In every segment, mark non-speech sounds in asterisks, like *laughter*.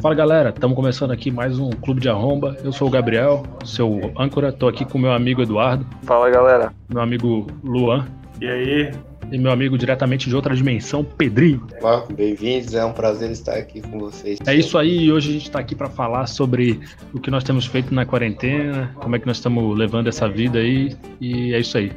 Fala galera, estamos começando aqui mais um Clube de Arromba. Eu sou o Gabriel, seu âncora. Estou aqui com meu amigo Eduardo. Fala galera. Meu amigo Luan. E aí? E meu amigo diretamente de outra dimensão, Pedrinho. Olá, bem-vindos, é um prazer estar aqui com vocês. É isso aí, hoje a gente está aqui para falar sobre o que nós temos feito na quarentena, como é que nós estamos levando essa vida aí, e é isso aí.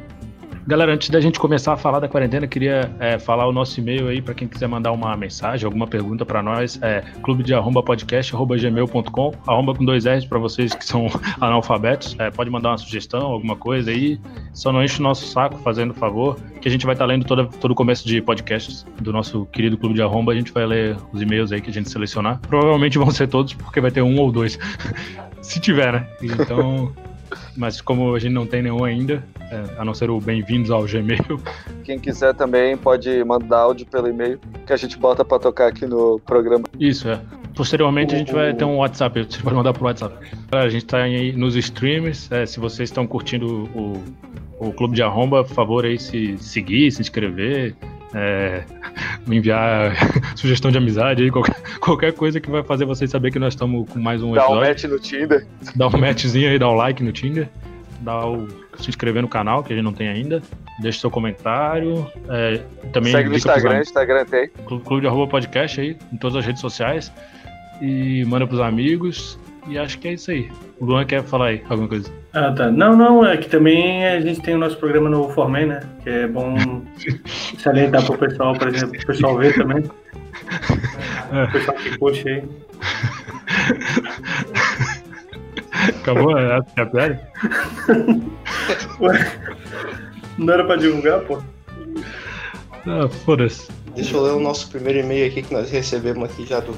Galera, antes da gente começar a falar da quarentena, queria é, falar o nosso e-mail aí para quem quiser mandar uma mensagem, alguma pergunta para nós. É clube de arromba podcast, arroba gmail.com, arromba com dois R's para vocês que são *laughs* analfabetos. É, pode mandar uma sugestão, alguma coisa aí. Só não enche o nosso saco, fazendo favor, que a gente vai estar tá lendo todo, todo o começo de podcasts do nosso querido clube de arromba. A gente vai ler os e-mails aí que a gente selecionar. Provavelmente vão ser todos, porque vai ter um ou dois. *laughs* Se tiver, né? Então. Mas como a gente não tem nenhum ainda, é, a não ser o bem-vindos ao Gmail. *laughs* Quem quiser também pode mandar áudio pelo e-mail que a gente bota para tocar aqui no programa. Isso, é. Posteriormente a gente vai ter um WhatsApp, você pode mandar pro WhatsApp. A gente tá aí nos streams, é, se vocês estão curtindo o, o Clube de Arromba, por favor aí se seguir, se inscrever, é, me enviar *laughs* sugestão de amizade aí, qualquer, *laughs* qualquer, coisa que vai fazer vocês saber que nós estamos com mais um episódio. Dá um match no Tinder. Dá um matchzinho aí, dá o um like no Tinder. Dá o, se inscrever no canal, que a gente não tem ainda. Deixe seu comentário. É, também Segue no Instagram, Instagram tem. Clube de Arroba Podcast aí, em todas as redes sociais. E manda pros amigos. E acho que é isso aí. O Luan quer falar aí alguma coisa. Ah, tá. Não, não, é que também a gente tem o nosso programa no Formei, né? Que é bom *laughs* salientar pro pessoal, por exemplo, o pessoal ver também. É. O pessoal que curte aí. Acabou? É a piada? *laughs* Não era pra divulgar, pô? Ah, foda-se. Deixa eu ler o nosso primeiro e-mail aqui que nós recebemos aqui já do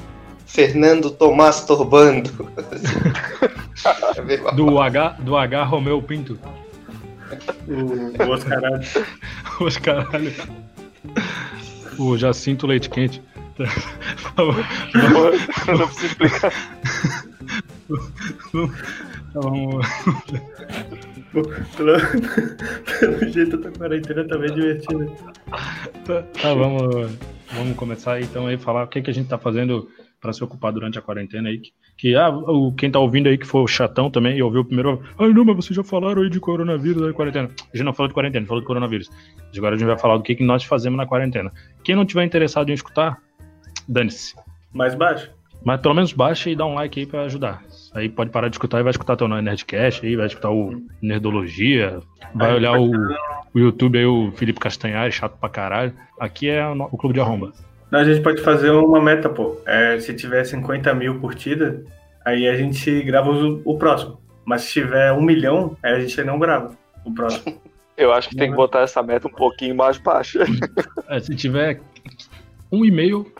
Fernando Tomás Torbando. *laughs* do H, do H Romeu Pinto. O, *laughs* o Oscaralho. o Oscaralho. O Jacinto Leite Quente. Eu não preciso explicar. Vamos. Pelo, pelo jeito da quarentena tá bem divertida. Tá, vamos, vamos começar então aí falar o que, que a gente tá fazendo para se ocupar durante a quarentena aí. Que, que ah, o, quem tá ouvindo aí que foi o chatão também e ouviu o primeiro. Ai, não, mas vocês já falaram aí de coronavírus aí, quarentena. A gente não falou de quarentena, falou de coronavírus. Agora a gente vai falar do que, que nós fazemos na quarentena. Quem não tiver interessado em escutar, dane-se. Mais baixo? Mas pelo menos baixa e dá um like aí para ajudar. Aí pode parar de escutar e vai escutar teu Nerdcast aí, vai escutar o Nerdologia, vai olhar o, o YouTube aí, o Felipe Castanhari, chato pra caralho. Aqui é o, o Clube de Arromba. Não, a gente pode fazer uma meta, pô. É, se tiver 50 mil curtidas, aí a gente grava o, o, próximo. Mas se tiver um milhão, aí a gente não grava o próximo. *laughs* Eu acho que tem que botar essa meta um pouquinho mais baixa. *laughs* É, se tiver um e-mail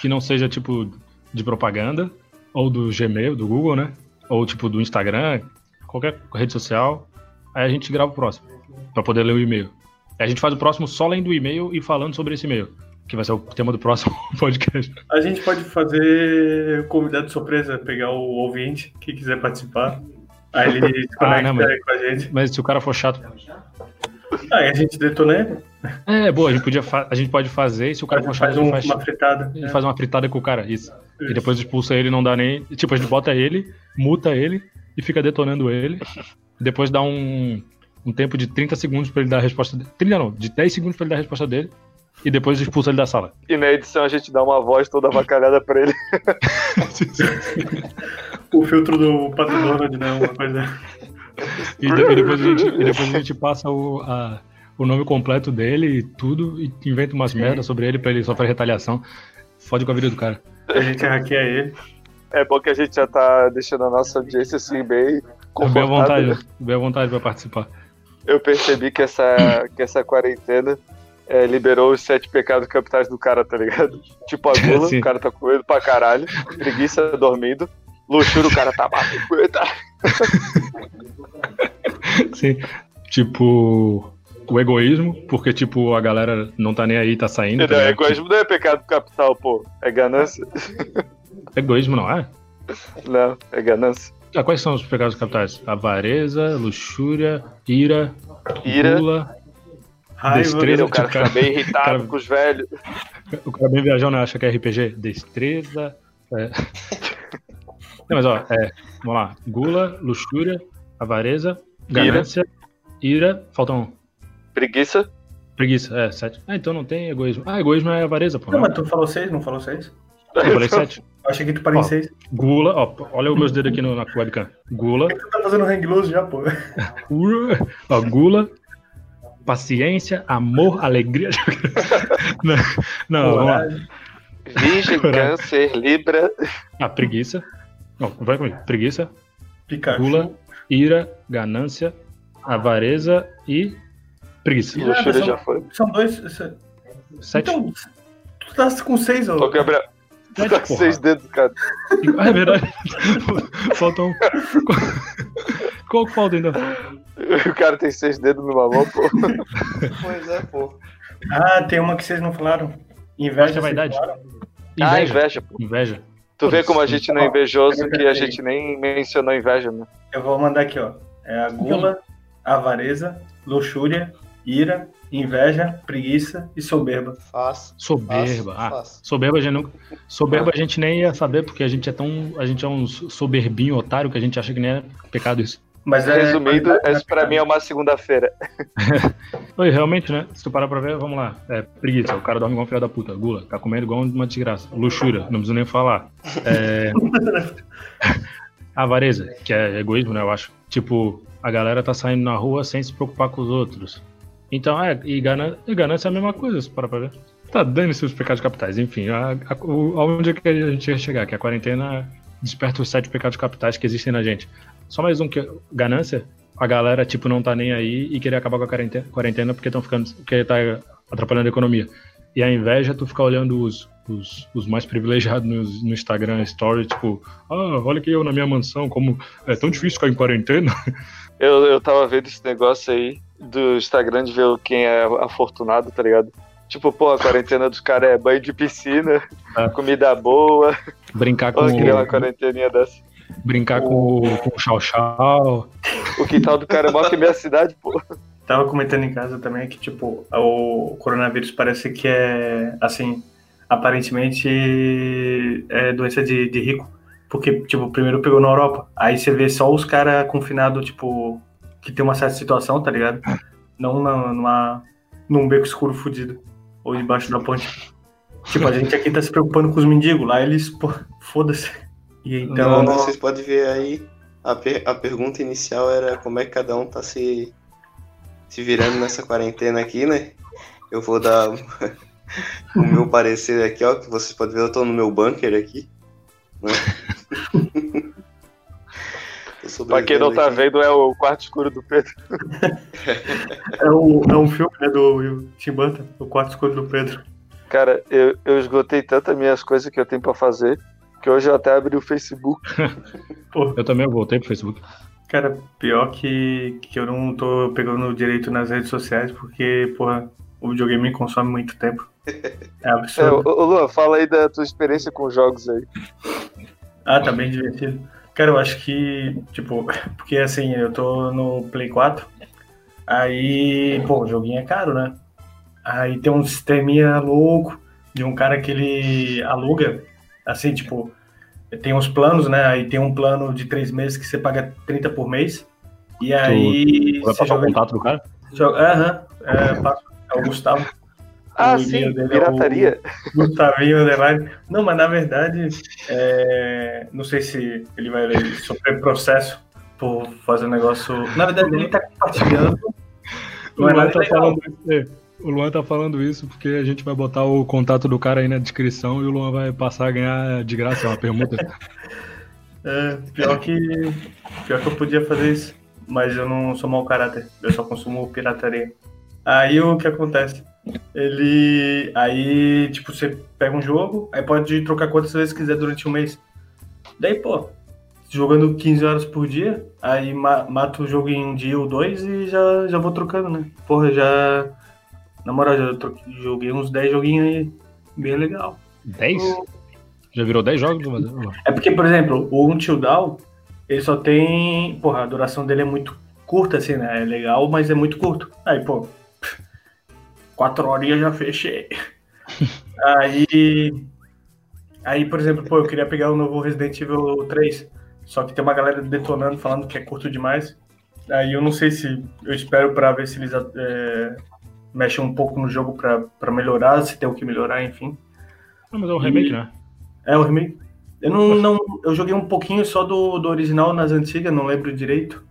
que não seja tipo de propaganda, ou do Gmail, do Google, né? Ou tipo do Instagram, qualquer rede social, aí a gente grava o próximo, para poder ler o e-mail. Aí a gente faz o próximo só lendo o e-mail e falando sobre esse e-mail que vai ser o tema do próximo *laughs* podcast. A gente pode fazer convidado surpresa, pegar o ouvinte que quiser participar. Aí ele *laughs* se ah, não, mas, com a gente. Mas se o cara for chato. Aí a gente detona ele. É, boa, a gente, podia a gente pode fazer, e se o cara for chato, faz, um, faz uma fritada. A gente é. faz uma fritada com o cara, isso. isso. E depois expulsa ele, não dá nem. Tipo, a gente bota ele, muta ele e fica detonando ele. Depois dá um, um tempo de 30 segundos pra ele dar a resposta dele. 30 não, de 10 segundos pra ele dar a resposta dele e depois expulsa ele da sala. E na edição a gente dá uma voz toda avacalhada pra ele. *laughs* o filtro do Pato Donald, né? Uma coisa. E, e, depois, a gente, e depois a gente passa o, a, o nome completo dele e tudo, e inventa umas merdas sobre ele pra ele sofrer retaliação. Fode com a vida do cara. A gente hackeia ele. É bom que a gente já tá deixando a nossa audiência assim bem Bem à vontade, bem à vontade pra participar. Eu percebi que essa, que essa quarentena é, liberou os sete pecados capitais do cara, tá ligado? *laughs* Tipo a gula, o cara tá com medo pra caralho, preguiça dormindo, luxúria, o cara tá maluco, *laughs* tá. Sim, tipo o egoísmo, porque tipo a galera não tá nem aí, tá saindo. Tá não, egoísmo não é pecado capital, pô, é ganância. *laughs* Egoísmo não é? Não, é ganância. Ah, quais são os pecados capitais? Avareza, luxúria, ira, ira gula, Destreza, o cara fica bem *laughs* irritado cara, com os velhos. O cara bem viajando acha que é RPG. Destreza. É. *laughs* Não, mas ó, é, vamos lá. Gula, luxúria, avareza, ganância, ira, ira falta um. Preguiça. Preguiça, é, sete. Ah, então não tem egoísmo. Ah, egoísmo é avareza, pô. Não, mas tu falou seis, não falou seis? Eu falei sete. Eu achei que tu parei em seis. Gula, ó, olha os meus dedos aqui no, na webcam. Gula, Tu tá fazendo hang loose já, pô. *laughs* ó, gula, paciência, amor, alegria. *laughs* não, não vamos lá. Coragem. Virgem, câncer, libra. Ah, preguiça. Ó, vai comigo. Preguiça, Pikachu. gula, ira, ganância, avareza e preguiça. E luxúria são- já foi. São dois. Sete. Então, tu tá com seis, ô. Ô, Gabriel, tu Sete, tá com porra. seis dedos, cara. Ah, é verdade. *laughs* Falta um. Qual que falta ainda? *laughs* O cara tem seis dedos numa mão, pô. Pois é, pô. Ah, tem uma que vocês não falaram. Inveja. é vaidade. falaram? Ah, Inveja. inveja, pô. Inveja. Tu vê como a gente não é invejoso que a gente nem mencionou inveja, né? Eu vou mandar aqui, ó. É a gula, avareza, luxúria, ira, inveja, preguiça e soberba. Fácil. Soberba. Fácil, Ah, fácil. soberba a gente não. Soberba a gente nem ia saber, porque a gente é tão. A gente é um soberbinho otário que a gente acha que nem é pecado isso. Mas é. Resumindo, essa pra mim é uma segunda-feira. *laughs* Oi, realmente, né? Se tu parar pra ver, vamos lá. É, preguiça, o cara dorme igual um filho da puta. Gula, tá comendo igual uma desgraça. Luxúria, não preciso nem falar. É... *laughs* Avareza, que é egoísmo, né? Eu acho. Tipo, a galera tá saindo na rua sem se preocupar com os outros. Então, é, e, gana... e ganância é a mesma coisa, se parar pra ver. Tá dando-se os pecados capitais. Enfim, a, a, o- aonde é que a gente ia chegar? Que a quarentena desperta os sete pecados capitais que existem na gente. Só mais um que ganância. A galera, tipo, não tá nem aí e querer acabar com a quarentena, quarentena porque estão ficando. porque tá atrapalhando a economia. E a inveja é tu ficar olhando os, os, os mais privilegiados no, no Instagram Story, tipo, ah, olha que eu na minha mansão, como é tão difícil ficar em quarentena. *laughs* Eu, eu tava vendo esse negócio aí do Instagram de ver quem é afortunado, tá ligado? Tipo, pô, a quarentena dos caras é banho de piscina, É. comida boa. Brincar com, Olha, uma o, quarenteninha dessa. Brincar com, o- com o chau chau. O quintal do cara é minha cidade, pô. Tava comentando em casa também que, tipo, o coronavírus parece que é, assim, aparentemente é doença de, de rico. Porque, tipo, primeiro pegou na Europa. Aí você vê só os caras confinados, tipo, que tem uma certa situação, tá ligado? Não na, numa, num beco escuro fudido. Ou debaixo da ponte. Tipo, a gente aqui tá se preocupando com os mendigos. Lá eles, pô, foda-se. E então. Então, vocês podem ver aí, a, per- a pergunta inicial era como é que cada um tá se, se virando nessa quarentena aqui, né? Eu vou dar o *laughs* meu parecer aqui, ó, que vocês podem ver, eu tô no meu bunker aqui. Né? *laughs* Pra quem não tá vendo, é o quarto escuro do Pedro. É, o, é um filme, né, do Tim Burton, O Quarto Escuro do Pedro. Cara, eu, eu esgotei tantas minhas coisas que eu tenho pra fazer, que hoje eu até abri o Facebook. *laughs* Pô, Eu também voltei pro Facebook. Cara, pior que, que eu não tô pegando direito nas redes sociais, porque, porra, o videogame me consome muito tempo. É É, absurdo. ô, ô, Luan, fala aí da tua experiência com jogos aí. Ah, tá bem divertido. Cara, eu acho que, tipo, *laughs* porque assim, eu tô no Play 4, aí, pô, o joguinho é caro, né? Aí tem um sisteminha louco de um cara que ele aluga, assim, tipo, tem uns planos, né? Aí tem um plano de três meses que você paga 30 por mês, e aí Vai você passar o joga contato do cara? Aham, é, passo- é o Gustavo. *laughs* Ah, O sim, é pirataria. Gustavinho Underline. Não, mas na verdade, é, não sei se ele vai sofrer processo por fazer um negócio. Na verdade, ele tá compartilhando. O Não é nada tá legal. falando, é, o Luan tá falando isso porque a gente vai botar o contato do cara aí na descrição e o Luan vai passar a ganhar de graça uma permuta. *laughs* É, pior, que, pior que eu podia fazer isso, mas eu não sou mau caráter, eu só consumo pirataria. Aí o que acontece? Ele. Aí, tipo, você pega um jogo, aí pode trocar quantas vezes quiser durante um mês. Daí, pô, jogando 15 horas por dia, aí ma mato o jogo em um dia ou dois e já, já vou trocando, né? Porra, já. Na moral, tro- joguei uns 10 joguinhos aí, bem legal. 10? Já virou 10 jogos? Luan? É porque, por exemplo, o Until Dawn, ele só tem. Porra, a duração dele é muito curta, assim, né? É legal, mas é muito curto. Aí, pô. Quatro horinhas já fechei. *laughs* Aí. Aí, por exemplo, pô, eu queria pegar o novo Resident Evil 3, só que tem uma galera detonando, falando que é curto demais. Aí eu não sei se eu espero pra ver se eles é, mexem um pouco no jogo pra, pra melhorar, se tem o que melhorar, enfim. Não, mas é um remake, E- né? É o remake. Eu não, não. Eu joguei um pouquinho só do, do original nas antigas, não lembro direito.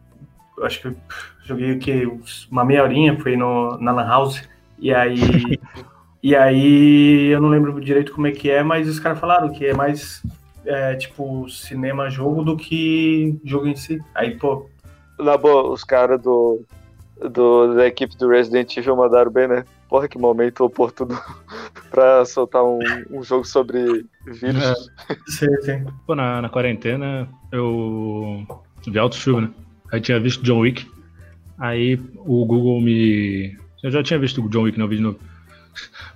Eu acho que eu joguei o quê? Uns- Uma meia horinha, foi no, na Lan House. E aí. *laughs* e aí eu não lembro direito como é que é, mas os caras falaram que é mais é, tipo cinema-jogo do que jogo em si. Aí, pô, Na boa, os caras do, do, da equipe do Resident Evil mandaram bem, né? Porra, que momento oportuno *laughs* pra soltar um, um jogo sobre vírus. sim, sim. Pô, na, na quarentena eu vi alto filme, né? Aí tinha visto John Wick. Aí o Google me. Eu já tinha visto o John Wick no vídeo novo.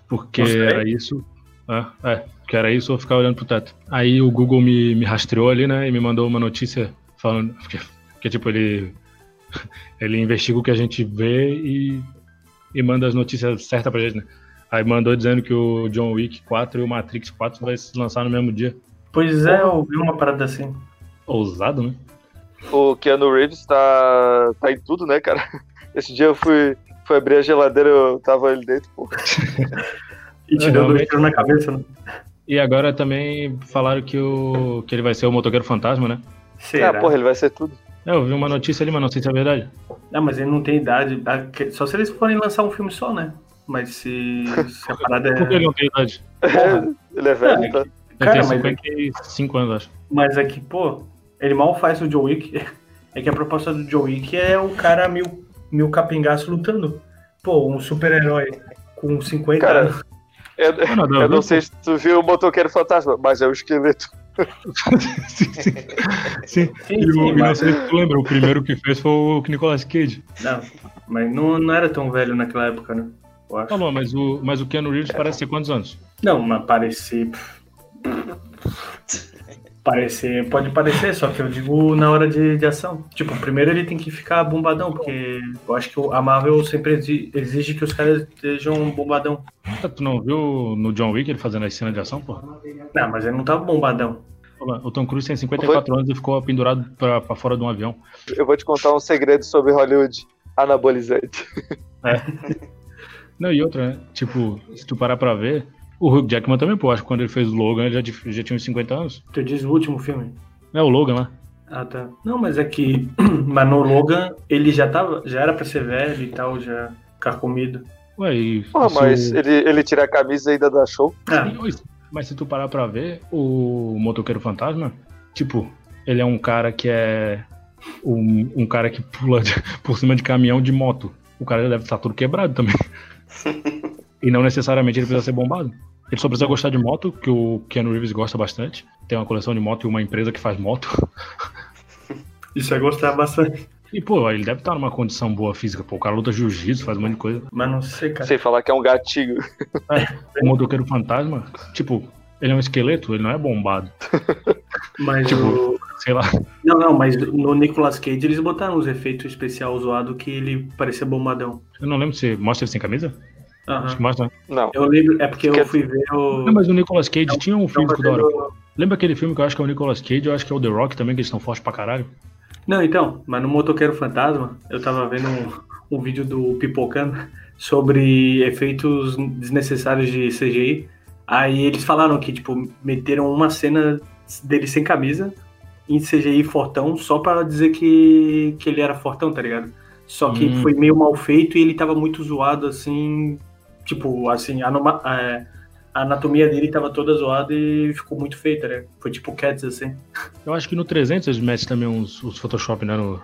Porque Nossa, é? era isso. É, é, que era isso ou ficar olhando pro teto. Aí o Google me, me rastreou ali, né? E me mandou uma notícia falando. *laughs* Que, que tipo, ele. Ele investiga o que a gente vê e, e manda as notícias certas pra gente, né? Aí mandou dizendo que o John Wick 4 e o Matrix 4 vai se lançar no mesmo dia. Pois é, eu vi uma parada assim. Ousado, né? O Keanu Reeves tá, tá em tudo, né, cara? *laughs* Esse dia eu fui, fui abrir a geladeira, eu tava ali dentro, pô. *laughs* E te deu dois realmente. tiros na cabeça, né? E agora também falaram que, o, que ele vai ser o motoqueiro fantasma, né? Será? Ah, porra, ele vai ser tudo. É, eu vi uma notícia ali, mas não sei se é verdade. Não, mas ele não tem idade. Ah, Só se eles forem lançar um filme só, né? Mas se, se a *laughs* parada Por que ele é. não tem idade? Porra. ele é velho, É, tá? Ele Cara, tem mas- 55 anos, acho. Mas é que, pô, ele mal faz o John Wick. *laughs* É que a proposta do John Wick é o cara mil, mil capengaço lutando. Pô, um super-herói com 50 Cara, anos. Eu, eu não sei se tu viu o motoqueiro fantasma, mas é o esqueleto. *laughs* sim, sim. sim. Sim, E, o, sim, e não sei se tu lembra, o primeiro que fez foi o Nicolas Cage. não, mas não, não era tão velho naquela época, né? Acho. Falou, mas o, mas o Keanu Reeves parece ter quantos anos? Não, mas parecer. *laughs* Parecer, pode parecer, só que eu digo na hora de, de ação. Tipo, primeiro ele tem que ficar bombadão, porque eu acho que a Marvel sempre exi- exige que os caras estejam bombadão. Ah, Tu não viu no John Wick ele fazendo as cenas de ação, pô? Não, mas ele não tava bombadão. O Tom Cruise tem 54 anos e ficou pendurado pra, pra fora de um avião. Eu vou te contar um segredo sobre Hollywood. Anabolizante. Não, e outra, né? Tipo, se tu parar pra ver, o Hugh Jackman também, pô, acho que quando ele fez o Logan ele já, já tinha uns 50 anos. Tu diz o último filme? É o Logan lá. Ah, tá. Não, mas é que. *clears throat* Mas no Logan ele já tava. Já era pra ser velho e tal, já carcomido. Ué, e. Porra, se mas o- ele, ele tira a camisa e ainda dá show. Ah, Mas se tu parar pra ver, o Motoqueiro Fantasma, tipo, ele é um cara que é. Um, um cara que pula de- *laughs* por cima de caminhão de moto. O cara deve estar todo quebrado também. *laughs* e não necessariamente ele precisa ser bombado. Ele só precisa gostar de moto, que o Keanu Reeves gosta bastante. Tem uma coleção de moto e uma empresa que faz moto. *laughs* isso é gostar bastante. E, pô, ele deve estar numa condição boa física. Pô, o cara luta jiu-jitsu, faz um monte de coisa. Mas não sei, cara. Sem falar que é um gatinho. *laughs* O motoqueiro fantasma, tipo, ele é um esqueleto, ele não é bombado. *laughs* Mas Tipo, o- Sei lá. Não, não, mas no Nicolas Cage eles botaram os efeitos especiais zoado que ele parecia bombadão. Eu não lembro se mostra ele sem camisa. Aham. Acho que mostra. Não. Eu lembro, é porque eu fui ver o. Não, mas o Nicolas Cage Não, tinha um Tão físico da hora. Lembra aquele filme que eu acho que é o Nicolas Cage, eu acho que é o The Rock também, que eles estão fortes pra caralho? Não, então, mas no Motoqueiro Fantasma, eu tava vendo um, um vídeo do Pipocano sobre efeitos desnecessários de CGI. Aí eles falaram que, tipo, meteram uma cena dele sem camisa em CGI fortão só pra dizer que, que ele era fortão, tá ligado? Só que Hum. foi meio mal feito e ele tava muito zoado, assim. Tipo, assim, a, anoma- é, a anatomia dele tava toda zoada e ficou muito feita, né? Foi tipo Cats, assim. Eu acho que no 300 eles metem também uns, uns Photoshop, né? No,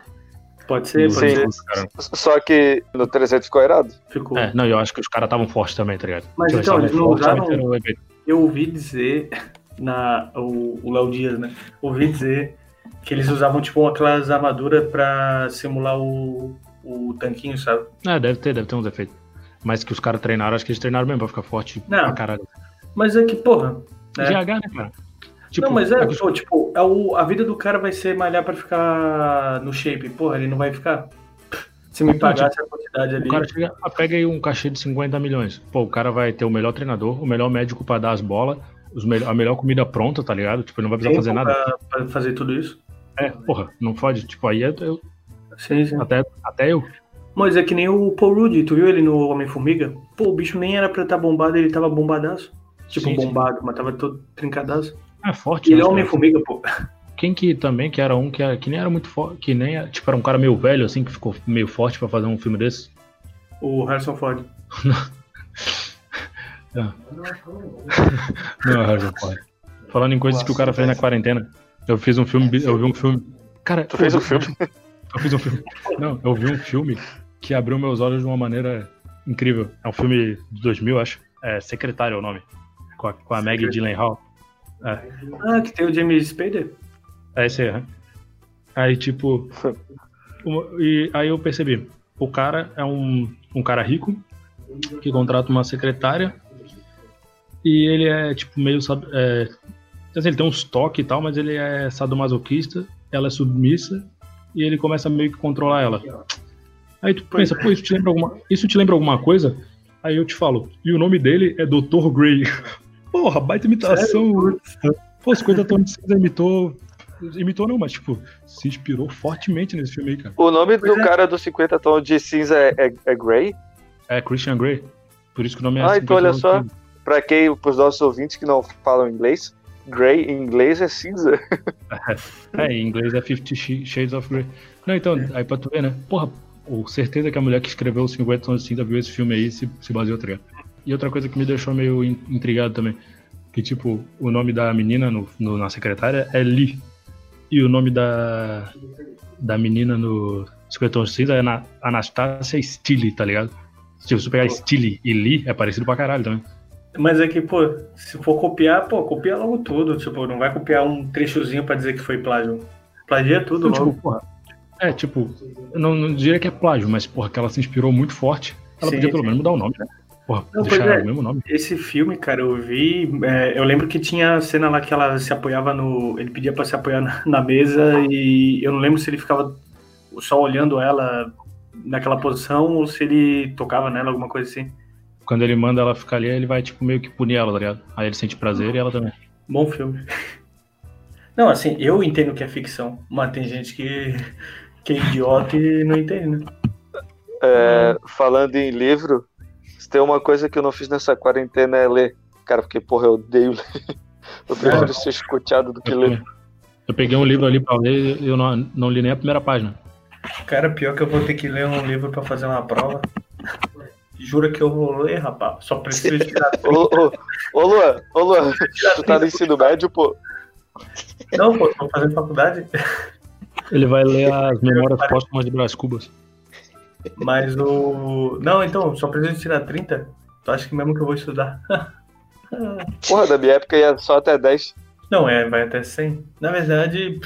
Pode ser, no- pode Sim. ser. cara. Só que no 300 ficou errado. Ficou. É, não, eu acho que os caras estavam fortes também, tá ligado? Mas Tipo, então, estavam eles não usaram-. Eu ouvi dizer, na, o o Léo Dias, né? Ouvi dizer que eles usavam, tipo, aquelas armaduras pra simular o, o tanquinho, sabe? É, deve ter, deve ter uns efeitos. Mas que os caras treinaram, acho que eles treinaram mesmo pra ficar forte Não. pra caralho. Mas é que, porra. É. GH, né, cara? Tipo, não, mas é, que os- pô, tipo, é o, a vida do cara vai ser malhar pra ficar no shape. Porra, ele não vai ficar. Se me Não, pagasse a quantidade ali. O cara chega, ah, pega aí um cachê de 50 milhões. Pô, o cara vai ter o melhor treinador, o melhor médico pra dar as bolas, me a melhor comida pronta, tá ligado? Tipo, ele não vai precisar fazer nada. Pra, pra fazer tudo isso? É, porra, não pode. Tipo, aí é, eu. Sim, sim. Até, até eu. Mas é que nem o Paul Rudd, tu viu ele no Homem-Formiga? Pô, o bicho nem era pra estar tá bombado, ele tava bombadaço. Tipo, sim, bombado, sim. mas tava todo trincadaço. É forte. Ele é Homem-Formiga, pô. Quem que também, que era um que, era, que nem era muito forte, que nem, tipo, era um cara meio velho, assim, que ficou meio forte pra fazer um filme desse? O Harrison Ford. *laughs* *laughs* não. não, Harrison Ford. Falando em coisas que o cara fez na quarentena, eu fiz um filme, eu vi um filme. Cara, tu fez um filme? Eu fiz um filme. Não, eu vi um filme que abriu meus olhos de uma maneira incrível. É um filme de 2000, acho. É Secretário é o nome. Com a, com a Maggie Gyllenhaal. É. Ah, que tem o James Spader? É esse aí, né? Aí, tipo. *laughs* e aí eu percebi. O cara é um, um cara rico que contrata uma secretária e ele é, tipo, meio. É, ele tem uns toques e tal, mas ele é sadomasoquista, ela é submissa e ele começa meio que controlar ela. Aí tu pensa, pô, isso te lembra alguma, isso te lembra alguma coisa? Aí eu te falo, e o nome dele é Dr. Grey. *laughs* Porra, baita imitação. Sério? Pô, 50 tons de cinza imitou. Imitou não, mas tipo, se inspirou fortemente nesse filme aí, cara. O nome do é. cara do 50 tons de cinza é, é, é Grey? É, Christian Grey. Por isso que o nome é Ah, então olha só, pra quem, pros nossos ouvintes que não falam inglês, Grey em inglês é cinza. *laughs* é, em inglês é Fifty Shades of Grey. Não, então, aí pra tu ver, né? Porra, ou certeza que a mulher que escreveu os 50 tons de cinza viu esse filme aí e se, se baseou, tá ligado? E outra coisa que me deixou meio intrigado também, que tipo, o nome da menina no, no, na secretária é Lee. E o nome da, da menina no 50 tons de cinza é na, Anastasia Steele, tá ligado? Tipo, se você pegar Steele e Lee, é parecido pra caralho também. Mas é que, pô, se for copiar, pô, copia logo tudo. Tipo, não vai copiar um trechozinho pra dizer que foi plágio. Plagia tudo então, Tipo, porra, é, tipo, não, não diria que é plágio, mas, porra, que ela se inspirou muito forte. Ela sim, podia pelo sim. menos mudar o nome, né? Porra, não, deixar é, o mesmo nome. Esse filme, cara, eu vi. É, eu lembro que tinha a cena lá que ela se apoiava no. Ele pedia pra se apoiar na, na mesa e eu não lembro se ele ficava só olhando ela naquela posição ou se ele tocava nela, alguma coisa assim. Quando ele manda ela ficar ali, ele vai, tipo, meio que punir ela, tá ligado? Aí ele sente prazer e ela também. Bom filme. *laughs* Não, assim, eu entendo que é ficção, mas tem gente que, que é idiota e não entende, né? É, falando em livro, se tem uma coisa que eu não fiz nessa quarentena é ler. Cara, porque, porra, eu odeio ler. *laughs* Eu prefiro é. ser escuteado do que eu ler. Eu peguei um livro ali pra ler e eu não, não li nem a primeira página. Cara, pior que eu vou ter que ler um livro pra fazer uma prova. Jura que eu vou ler, rapaz? Só preciso *laughs* tirar. ô, ô, ô, Luan, ô, Luan, tu tá no ensino médio, pô? Não, pô, tô fazendo faculdade. Ele vai ler as memórias póstumas de Brás Cubas. Mas o. Não, então, só preciso tirar 30. Tu acha que mesmo que eu vou estudar? *laughs* Porra, da minha época ia só até 10. Não, é, vai até 100. Na verdade,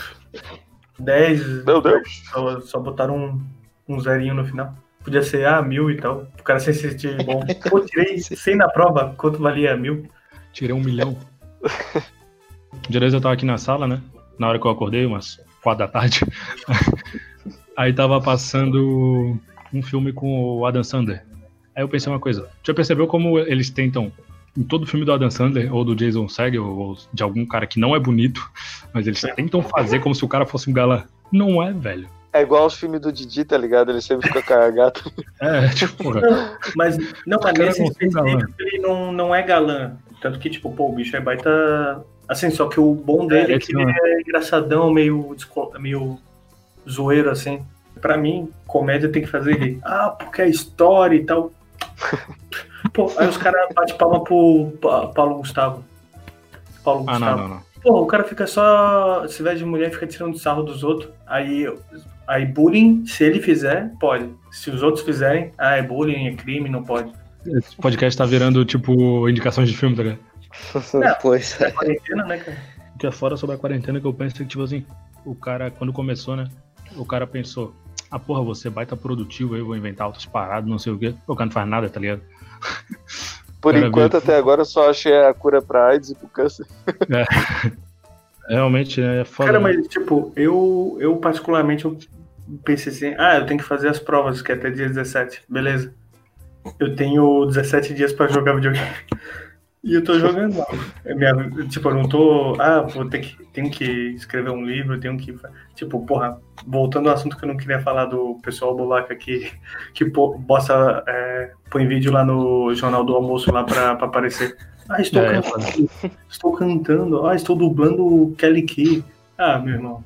10. Meu Deus! Só, só botaram um, um zerinho no final. Podia ser, ah, mil e tal. O cara se sentir bom. *laughs* Pô, tirei 100 na prova, quanto valia mil? Tirei um milhão. *laughs* Dia eu tava aqui na sala, né? Na hora que eu acordei, umas quatro da tarde. *laughs* Aí tava passando um filme com o Adam Sandler. Aí eu pensei uma coisa. Já percebeu como eles tentam, em todo filme do Adam Sandler, ou do Jason Segel, ou de algum cara que não é bonito, mas eles tentam fazer como se o cara fosse um galã. Não é, velho. É igual os filmes do Didi, tá ligado? Ele sempre fica com a gata. É, *laughs* tipo, não, mas não, mas nesse específico ele não, não é galã. Tanto que, tipo, pô, o bicho é baita. Assim, só que o bom é, dele é, é que ele é engraçadão, meio, meio zoeiro, assim. Pra mim, comédia tem que fazer rir. Ah, porque é história e tal. *laughs* Pô, aí os caras batem palma pro Paulo Gustavo. Paulo ah, Gustavo. Não, não, não. Pô, o cara fica só. Se tiver de mulher, fica tirando sarro dos outros. Aí Aí bullying, se ele fizer, pode. Se os outros fizerem, ah, é bullying, é crime, não pode. Esse podcast tá virando, tipo, indicações de filme, tá ligado? *laughs* Não, pois é. quarentena, né, cara? O que é fora sobre a quarentena que eu penso é que, tipo assim, o cara, quando começou, né? O cara pensou, ah, porra, você baita produtivo aí, vou inventar outras paradas, não sei o quê. O cara não faz nada, tá ligado? *laughs* Por enquanto, vê, até agora, eu só achei a cura pra AIDS e pro câncer. *laughs* É. Realmente é foda. Cara, né? mas tipo, eu, eu particularmente eu pensei assim, ah, eu tenho que fazer as provas, que é até dia 17. Beleza. Eu tenho 17 dias para jogar videogame. E eu tô jogando lá. É minha, tipo, eu não tô. Ah, vou ter que. Tenho que escrever um livro, tenho que. Tipo, porra, voltando ao assunto que eu não queria falar do pessoal do Laca que, que posta, é, põe vídeo lá no Jornal do Almoço lá pra, pra aparecer. Ah, estou é, cantando. Estou cantando. Ah, estou dublando o Kelly Key. Ah, meu irmão.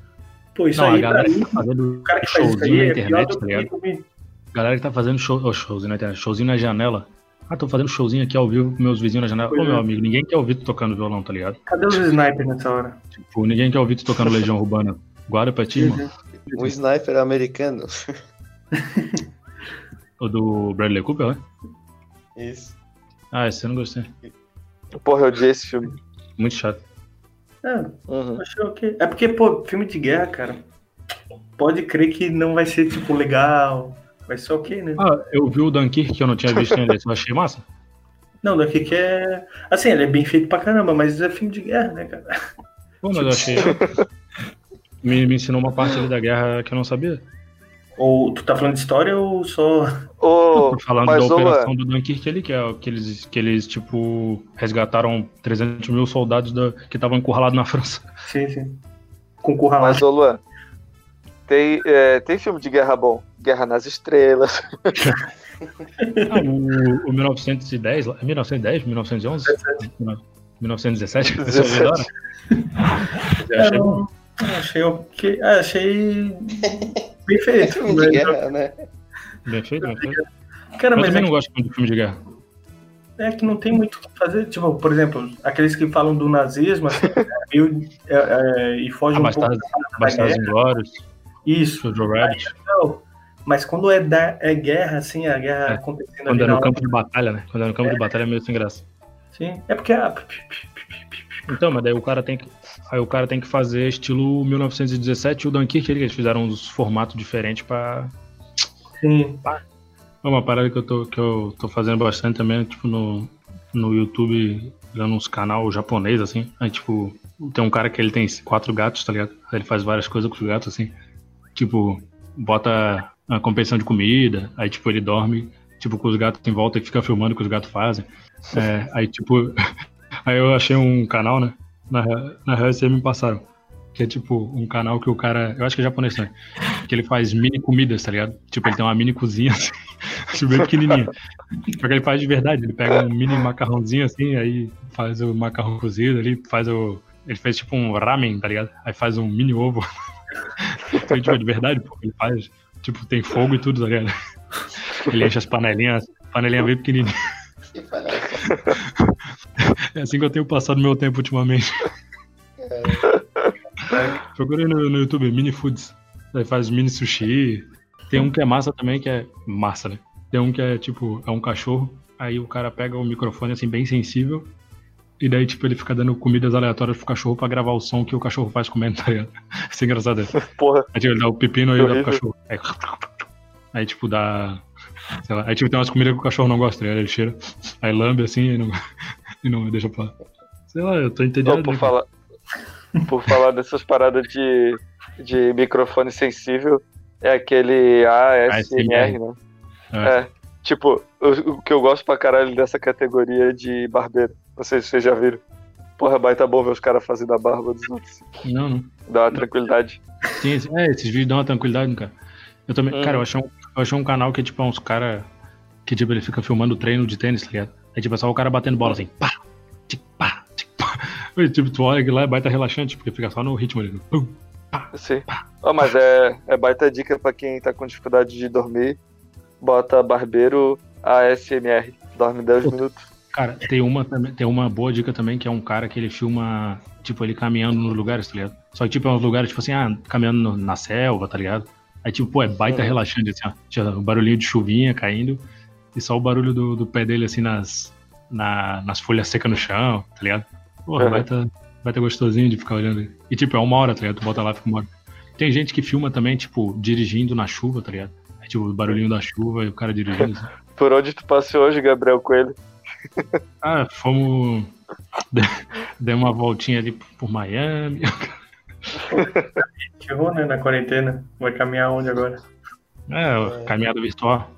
Pô, isso não, aí. A galera mim, que tá fazendo o cara que faz isso aí na é internet, tá ligado? Galera que tá fazendo show, oh, showzinho na internet, showzinho na janela ah, tô fazendo showzinho aqui ao vivo com meus vizinhos na janela. Ô, meu é. amigo, ninguém quer ouvir tu tocando violão, tá ligado? Cadê os snipers nessa hora? Tipo, ninguém quer ouvir tu tocando *laughs* Legião Urbana. Guarda pra ti, mano. Um sniper americano. o do Bradley Cooper, né? Isso. Ah, esse eu não gostei. Porra, eu odiei esse filme. Muito chato. É, uhum. achei ok. É porque, pô, filme de guerra, cara, pode crer que não vai ser, tipo, legal, Vai ser ok, né? Ah, eu vi o Dunkirk que eu não tinha visto ainda, eu achei massa. *laughs* Não, o Dunkirk é. Assim, ele é bem feito pra caramba, mas é filme de guerra, né, cara? Pô, mas eu achei. *laughs* me, me ensinou uma parte ali da guerra que eu não sabia. Ou tu tá falando de história ou só. Oh, tô falando da operação do Dunkirk ali, que é que eles, que eles, tipo, resgataram 300 mil soldados da, que estavam encurralados na França. Sim, sim. Com curralado. Mas, ô Luan, tem, é, tem filme de guerra bom. Guerra nas Estrelas. o, o 1910, 1910, 1911? 1917? 1917. achei bom. Achei. Ah, achei bem feito. filme de guerra, né? Bem feito, bem feito. Cara, mas eu também é não gosto muito de filme de guerra. É que não tem muito o que fazer. Tipo, por exemplo, aqueles que falam do nazismo assim, é, é, e fogem ah, um pouco Bastardos Inglórios. Isso. Joe Rabbit. Mas quando é, da, é guerra, assim, a guerra é. acontecendo Quando é no campo de batalha, né? Quando é no campo é. de batalha é meio sem graça. Sim, é porque. A... Então, mas daí o cara tem que. Aí o cara tem que fazer estilo 1917 e o Dunkirk, eles fizeram uns formatos diferentes pra. Sim. É uma parada que eu tô, que eu tô fazendo bastante também, tipo, no, no YouTube, dando uns canal japonês, assim. Aí, tipo, tem um cara que ele tem quatro gatos, tá ligado? Aí ele faz várias coisas com os gatos, assim. Tipo, bota a competição de comida, aí tipo ele dorme, tipo com os gatos em volta e fica filmando o que os gatos fazem. *laughs* É, aí tipo, *laughs* aí eu achei um canal, né? Na, na real vocês me passaram. Que é tipo um canal que o cara. Eu acho que é japonês também. Que ele faz mini comidas, tá ligado? Tipo, ele tem uma mini cozinha *laughs* assim, tipo, bem pequenininha. Só que ele faz de verdade. Ele pega um mini macarrãozinho assim, aí faz o macarrão cozido ali, faz o. Ele fez tipo um ramen, tá ligado? Aí faz um mini ovo. Então, tipo, de verdade, pô, ele faz. Tipo, tem fogo e tudo, tá ligado? Ele enche as panelinhas, panelinha bem pequenininha. É assim que eu tenho passado meu tempo ultimamente. Procurei no, no YouTube, Mini Foods. Aí faz mini sushi. Tem um que é massa também, que é massa, né? Tem um que é tipo, é um cachorro. Aí o cara pega o microfone assim, bem sensível. E daí, tipo, ele fica dando comidas aleatórias pro cachorro pra gravar o som que o cachorro faz comendo, tá ligado? *laughs* Isso é engraçado. Porra. Aí, tipo, ele dá o pepino e ele dá pro cachorro. Aí, aí, tipo, dá. Sei lá. Aí, tipo, tem umas comidas que o cachorro não gosta, tá ligado? Ele cheira. Aí lambe assim e não, *laughs* e não deixa pra. Sei lá, eu tô entendendo. Oh, por, falar, por falar dessas paradas de, de microfone sensível, é aquele ASMR, né? É. é. Tipo, o, o que eu gosto pra caralho dessa categoria de barbeiro. Se vocês já viram. Porra, baita bom ver os caras fazendo a barba dos outros. Não, não. Dá uma tranquilidade. Sim, é, esses vídeos dão uma tranquilidade, cara. Eu também, hum. cara, eu achei, um, eu achei um canal que é tipo uns caras que tipo, ele fica filmando o treino de tênis, tá ligado? Aí tipo, é só o cara batendo bola assim, pá, tic, pá, tic, pá. *laughs* E, tipo, tu olha que lá é baita relaxante, porque fica só no ritmo ali. Pum, pá, Sim. Pá. Oh, mas é, é baita dica pra quem tá com dificuldade de dormir. Bota barbeiro ASMR. Dorme 10 minutos. Cara, tem uma, tem uma boa dica também, que é um cara que ele filma, tipo, ele caminhando nos lugares, tá ligado? Só que, tipo, é uns lugares, tipo assim, ah, caminhando no, na selva, tá ligado? Aí, tipo, pô, é baita uhum. relaxante, assim, ó. Tinha o barulhinho de chuvinha caindo e só o barulho do, do pé dele, assim, nas, na, nas folhas secas no chão, tá ligado? Porra, uhum. baita, baita gostosinho de ficar olhando. E, tipo, é uma hora, tá ligado? Tu bota lá e fica uma hora. Tem gente que filma também, tipo, dirigindo na chuva, tá ligado? É, tipo, o barulhinho da chuva e o cara dirigindo. Assim. *laughs* Por onde tu passou hoje, Gabriel Coelho? Ah, fomos. *laughs* Deu uma voltinha ali por Miami. *laughs* Chegou, né? Na quarentena. Vai caminhar onde agora? É, caminhada virtual.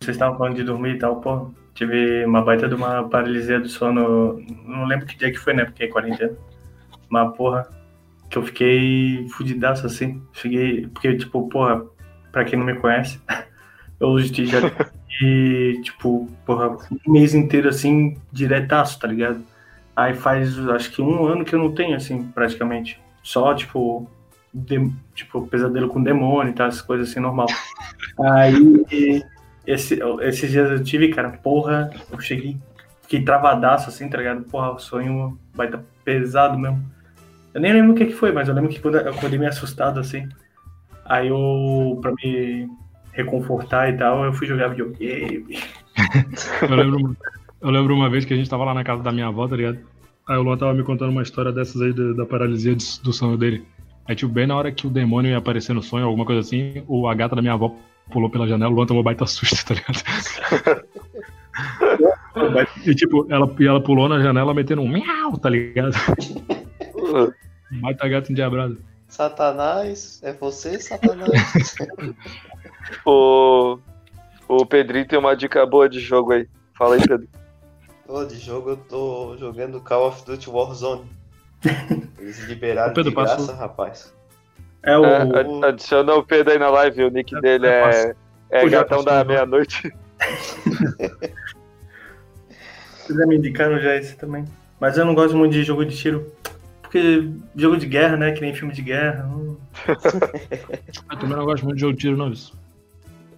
Vocês estavam falando de dormir e tal, pô. tive uma baita de uma paralisia do sono. Não lembro que dia que foi, né? Porque é quarentena. Mas, porra, que eu fiquei fudidaço assim. Cheguei. Porque, tipo, porra, pra quem não me conhece, *laughs* eu já *laughs* e, tipo, porra, um mês inteiro assim, diretaço, tá ligado? Aí faz acho que um ano que eu não tenho, assim, praticamente. Só, tipo, de, tipo, pesadelo com demônio e tal, essas coisas assim, normal. Aí, esse, esses dias eu tive, cara, porra, eu cheguei, fiquei travadaço, assim, tá ligado? Porra, o sonho vai estar pesado mesmo. Eu nem lembro o que, que foi, mas eu lembro que quando eu acordei meio assustado, assim. Aí eu, pra me reconfortar e tal, eu fui jogar videogame. *laughs* eu, lembro, eu lembro uma vez que a gente tava lá na casa da minha avó, tá ligado? Aí o Luan tava me contando uma história dessas aí da, da paralisia do, do sonho dele. Aí, tipo, bem na hora que o demônio ia aparecer no sonho, alguma coisa assim, o, a gata da minha avó pulou pela janela, o Luan tomou baita susto, tá ligado? *laughs* e, tipo, ela, e ela pulou na janela metendo um miau, tá ligado? *laughs* baita gata endiabrada. Satanás, é você, Satanás? *laughs* o, o Pedrinho tem uma dica boa de jogo aí. Fala aí, Pedro. De jogo eu tô jogando Call of Duty Warzone. Eles liberaram Pedro, de graça, passou. rapaz. É o. É, adiciona o Pedro aí na live, o nick é, dele é, é, é gatão da meia-noite. Vocês já me indicaram já esse também. Mas eu não gosto muito de jogo de tiro. Porque jogo de guerra, né? Que nem filme de guerra. Hum. *laughs* eu também não gosto muito de jogo de tiro, não, isso.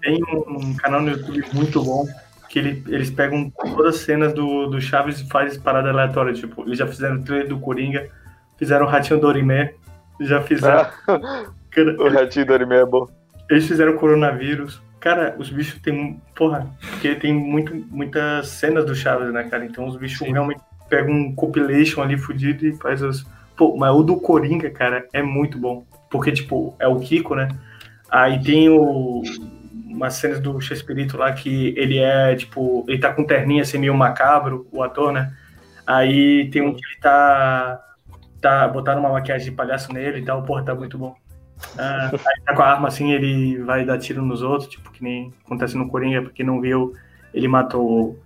Tem um canal no YouTube muito bom que ele, eles pegam todas as cenas do, do Chaves e fazem parada aleatória. Tipo, eles já fizeram o trailer do Coringa, fizeram o Ratinho Dorimé, já fizeram. Ah, cara, *laughs* o Ratinho Dorimé é bom. Eles fizeram o coronavírus. Cara, os bichos tem. Porra, porque tem muito, muitas cenas do Chaves, né, cara? Então os bichos Sim. realmente pegam um compilation ali fudido e faz as. Pô, mas o do Coringa, cara, é muito bom. Porque, tipo, é o Kiko, né? Aí tem o umas cenas do Shakespeare lá que ele é, tipo, ele tá com terninha assim, meio macabro, o ator, né? Aí tem um que ele tá, tá botando uma maquiagem de palhaço nele e tal, porra, tá muito bom. Ah, aí tá com a arma assim, ele vai dar tiro nos outros, tipo, que nem acontece no Coringa, porque não viu, ele matou o,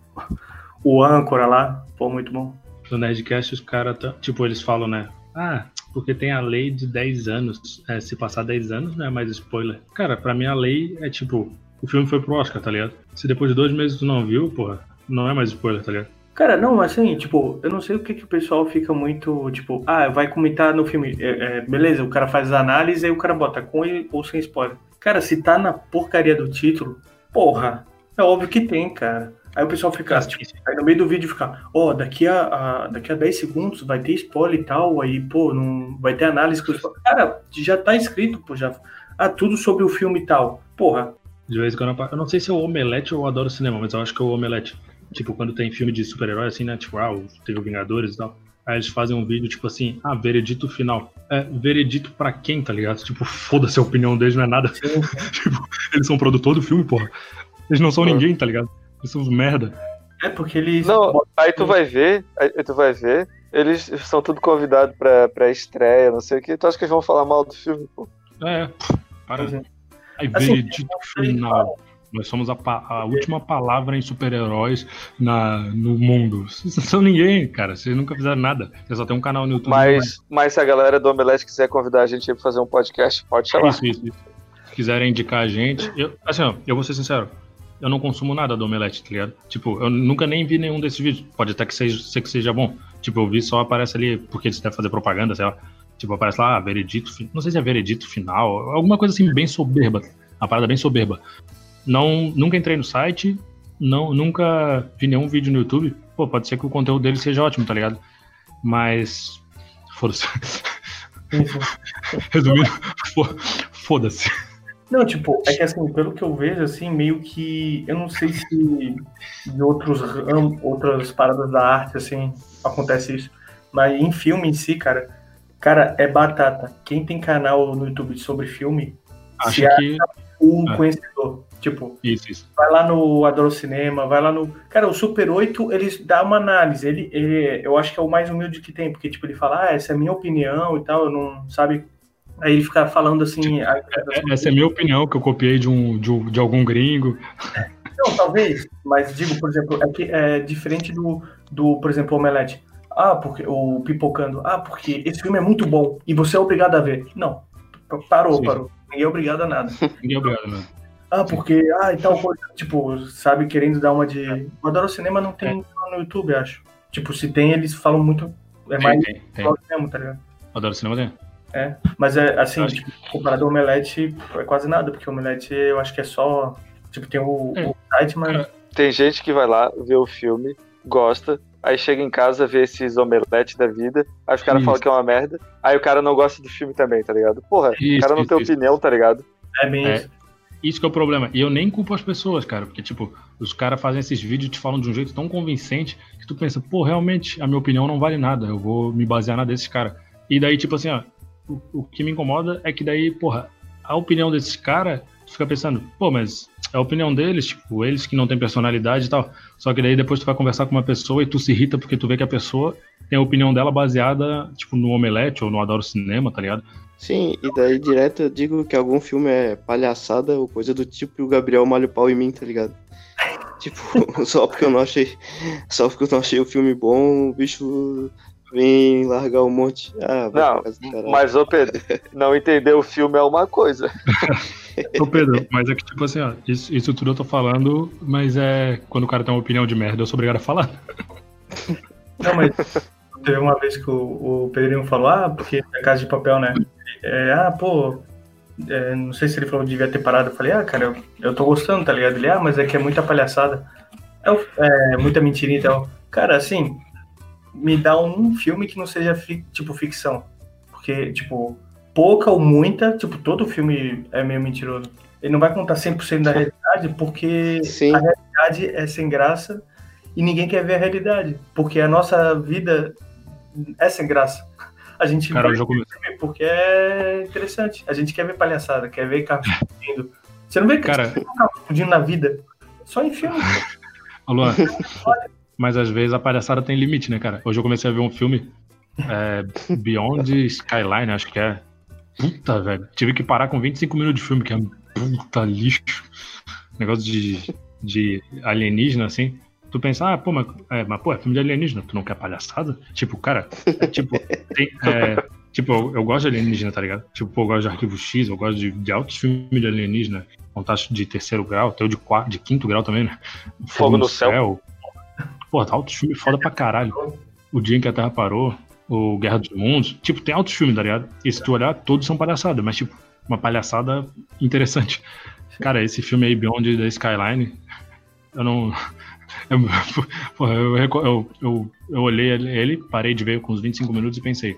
o âncora lá, pô, muito bom. No Nerdcast os caras, tipo, eles falam, né? Ah, porque tem a lei de 10 anos. É, se passar 10 anos, não é mais spoiler. Cara, pra mim a lei é tipo, o filme foi pro Oscar, tá ligado? Se depois de dois meses tu não viu, porra, não é mais spoiler, tá ligado? Cara, não, assim, tipo, eu não sei o que, que o pessoal fica muito, tipo, ah, vai comentar no filme. É, é, beleza, o cara faz a análise e o cara bota com ou sem spoiler. Cara, se tá na porcaria do título, porra, é óbvio que tem, cara. Aí o pessoal fica, tipo, aí no meio do vídeo fica, ó, oh, daqui, a, a, daqui a 10 segundos vai ter spoiler e tal, aí, pô, não vai ter análise com Cara, já tá escrito, pô, já. Ah, tudo sobre o filme e tal. Porra. De vez em quando eu não sei se é o Omelete ou eu adoro cinema, mas eu acho que é o Omelete. Tipo, quando tem filme de super-herói, assim, né? Tipo, ah, teve o Vingadores e tal. Aí eles fazem um vídeo, tipo assim, ah, veredito final. É, veredito pra quem, tá ligado? Tipo, foda-se a opinião deles, não é nada. *laughs* tipo, eles são produtor do filme, porra. Eles não são ninguém, tá ligado? Eles são uns merda. É porque eles. Não, aí tu vai ver, aí tu vai ver, eles são tudo convidados pra, pra estreia, não sei o que. Tu acha que eles vão falar mal do filme, pô? É, para. Uhum. Aí, assim, veredito final. Nós somos a, a última palavra em super-heróis no mundo. Vocês não são ninguém, cara. Vocês nunca fizeram nada. Vocês só tem um canal no YouTube. Mas, mas se a galera do Omelete quiser convidar a gente para fazer um podcast, pode chamar. Isso, isso, isso. Se quiserem indicar a gente. Eu, assim, ó, eu vou ser sincero eu não consumo nada do Omelete, tá ligado? Tipo, eu nunca nem vi nenhum desses vídeos. Pode até que seja, ser que seja bom. Tipo, eu vi só aparece ali, porque eles devem fazer propaganda, sei lá. Tipo, aparece lá, ah, veredito, não sei se é veredito final, alguma coisa assim bem soberba. Uma parada bem soberba. Não, nunca entrei no site, não, nunca vi nenhum vídeo no YouTube. Pô, pode ser que o conteúdo dele seja ótimo, tá ligado? Mas. Foda-se. *laughs* Resumindo, foda-se. Não, tipo, é que assim, pelo que eu vejo, assim, meio que. Eu não sei se em outros outras paradas da arte, assim, acontece isso. Mas em filme em si, cara, cara, é batata. Quem tem canal no YouTube sobre filme, acho que. Um é. conhecedor. Tipo, isso, isso. vai lá no Adoro Cinema, vai lá no. Cara, o Super 8, eles dá uma análise. Ele, ele, eu acho que é o mais humilde que tem, porque, tipo, ele fala, ah, essa é a minha opinião e tal, eu não, sabe, Aí ele fica falando assim. Tipo, essa é a minha opinião, que eu copiei de, um, de, de algum gringo. *laughs* Não, talvez, mas digo, por exemplo, é que é diferente do, do por exemplo, Omelete. Ah, porque o Pipocando. Ah, porque esse filme é muito bom e você é obrigado a ver. Não, parou, Sim. parou. Ninguém é obrigado a nada. *laughs* Ninguém é obrigado a nada. Ah, porque, ah, e tal coisa, tipo, sabe, querendo dar uma de. O Adoro Cinema não tem é. no YouTube, acho. Tipo, se tem, eles falam muito. É tem, mais tem, tem. mesmo, tá ligado? Adoro Cinema tem. É, mas é assim, tipo, comparado ao Omelete, é quase nada, porque o Omelete eu acho que é só. Tipo, tem o, é. o site, mas. Tem gente que vai lá ver o filme, gosta, aí chega em casa, vê esses omeletes da vida, aí os caras falam que é uma merda, aí o cara não gosta do filme também, tá ligado? Porra, isso, o cara não isso, tem isso. opinião, tá ligado? É bem é. isso. Isso que é o problema. E eu nem culpo as pessoas, cara, porque, tipo, os caras fazem esses vídeos e te falam de um jeito tão convincente que tu pensa, pô, realmente, a minha opinião não vale nada, eu vou me basear na desses caras. E daí, tipo assim, ó, o, que me incomoda é que daí, porra, a opinião desses caras, tu fica pensando, pô, mas é a opinião deles, tipo, eles que não têm personalidade e tal. Só que daí depois tu vai conversar com uma pessoa e tu se irrita porque tu vê que a pessoa tem a opinião dela baseada, tipo, no Omelete ou no Adoro Cinema, tá ligado? Sim, e daí direto eu digo que algum filme é palhaçada ou coisa do tipo e o Gabriel malha o pau em mim, tá ligado? *laughs* Tipo, *laughs* só porque eu não achei. Só porque eu não achei o filme bom, o bicho vem largar um monte. Ah, não, mas ô Pedro, não entender o filme é uma coisa. *laughs* ô Pedro, mas é que tipo assim, ó, isso, isso tudo eu tô falando, mas é quando o cara tem uma opinião de merda, eu sou obrigado a falar. *laughs* Não, mas teve uma vez que o, o Pedrinho falou, ah, porque é casa de papel, né? É, ah, pô, é, não sei se ele falou que devia ter parado. Eu falei, ah, cara, eu, eu tô gostando, tá ligado? Ele, ah, mas é que é muita palhaçada. É, é muita mentira, então. Cara, assim, me dá um filme que não seja, fi, tipo, ficção. Porque, tipo, pouca ou muita, tipo, todo filme é meio mentiroso. Ele não vai contar 100% da realidade, porque Sim. a realidade é sem graça e ninguém quer ver a realidade. Porque a nossa vida é sem graça. A gente Cara, vê porque é interessante. A gente quer ver palhaçada, quer ver carro explodindo. Você não vê Cara... carro explodindo na vida. Só em filme. Alô, *laughs* mas às vezes a palhaçada tem limite, né, cara? Hoje eu comecei a ver um filme é, *laughs* Beyond Skyline, acho que é. Puta, velho. Tive que parar com 25 minutos de filme, que é puta lixo. Negócio de, de alienígena, assim tu pensa, ah, pô, mas, é, mas pô, é filme de alienígena, tu não quer palhaçada? Tipo, cara, é, tipo, tem, é, tipo, eu, eu, gosto de alienígena, tá ligado? Tipo, pô, eu gosto de Arquivo X, eu gosto de, de altos filmes de alienígena, contato de terceiro grau, teu de, quarto, de quinto grau também, né? Fogo, Fogo no céu. céu. Pô, tá altos filmes foda pra caralho. O Dia em que a Terra Parou, o Guerra dos Mundos, tipo, tem altos filmes, tá ligado? E se tu olhar, todos são palhaçada, mas, tipo, uma palhaçada interessante. Cara, esse filme aí, Beyond the Skyline, eu não. Eu, porra, eu, eu, eu, eu, olhei ele, parei de ver com uns 25 minutos e pensei: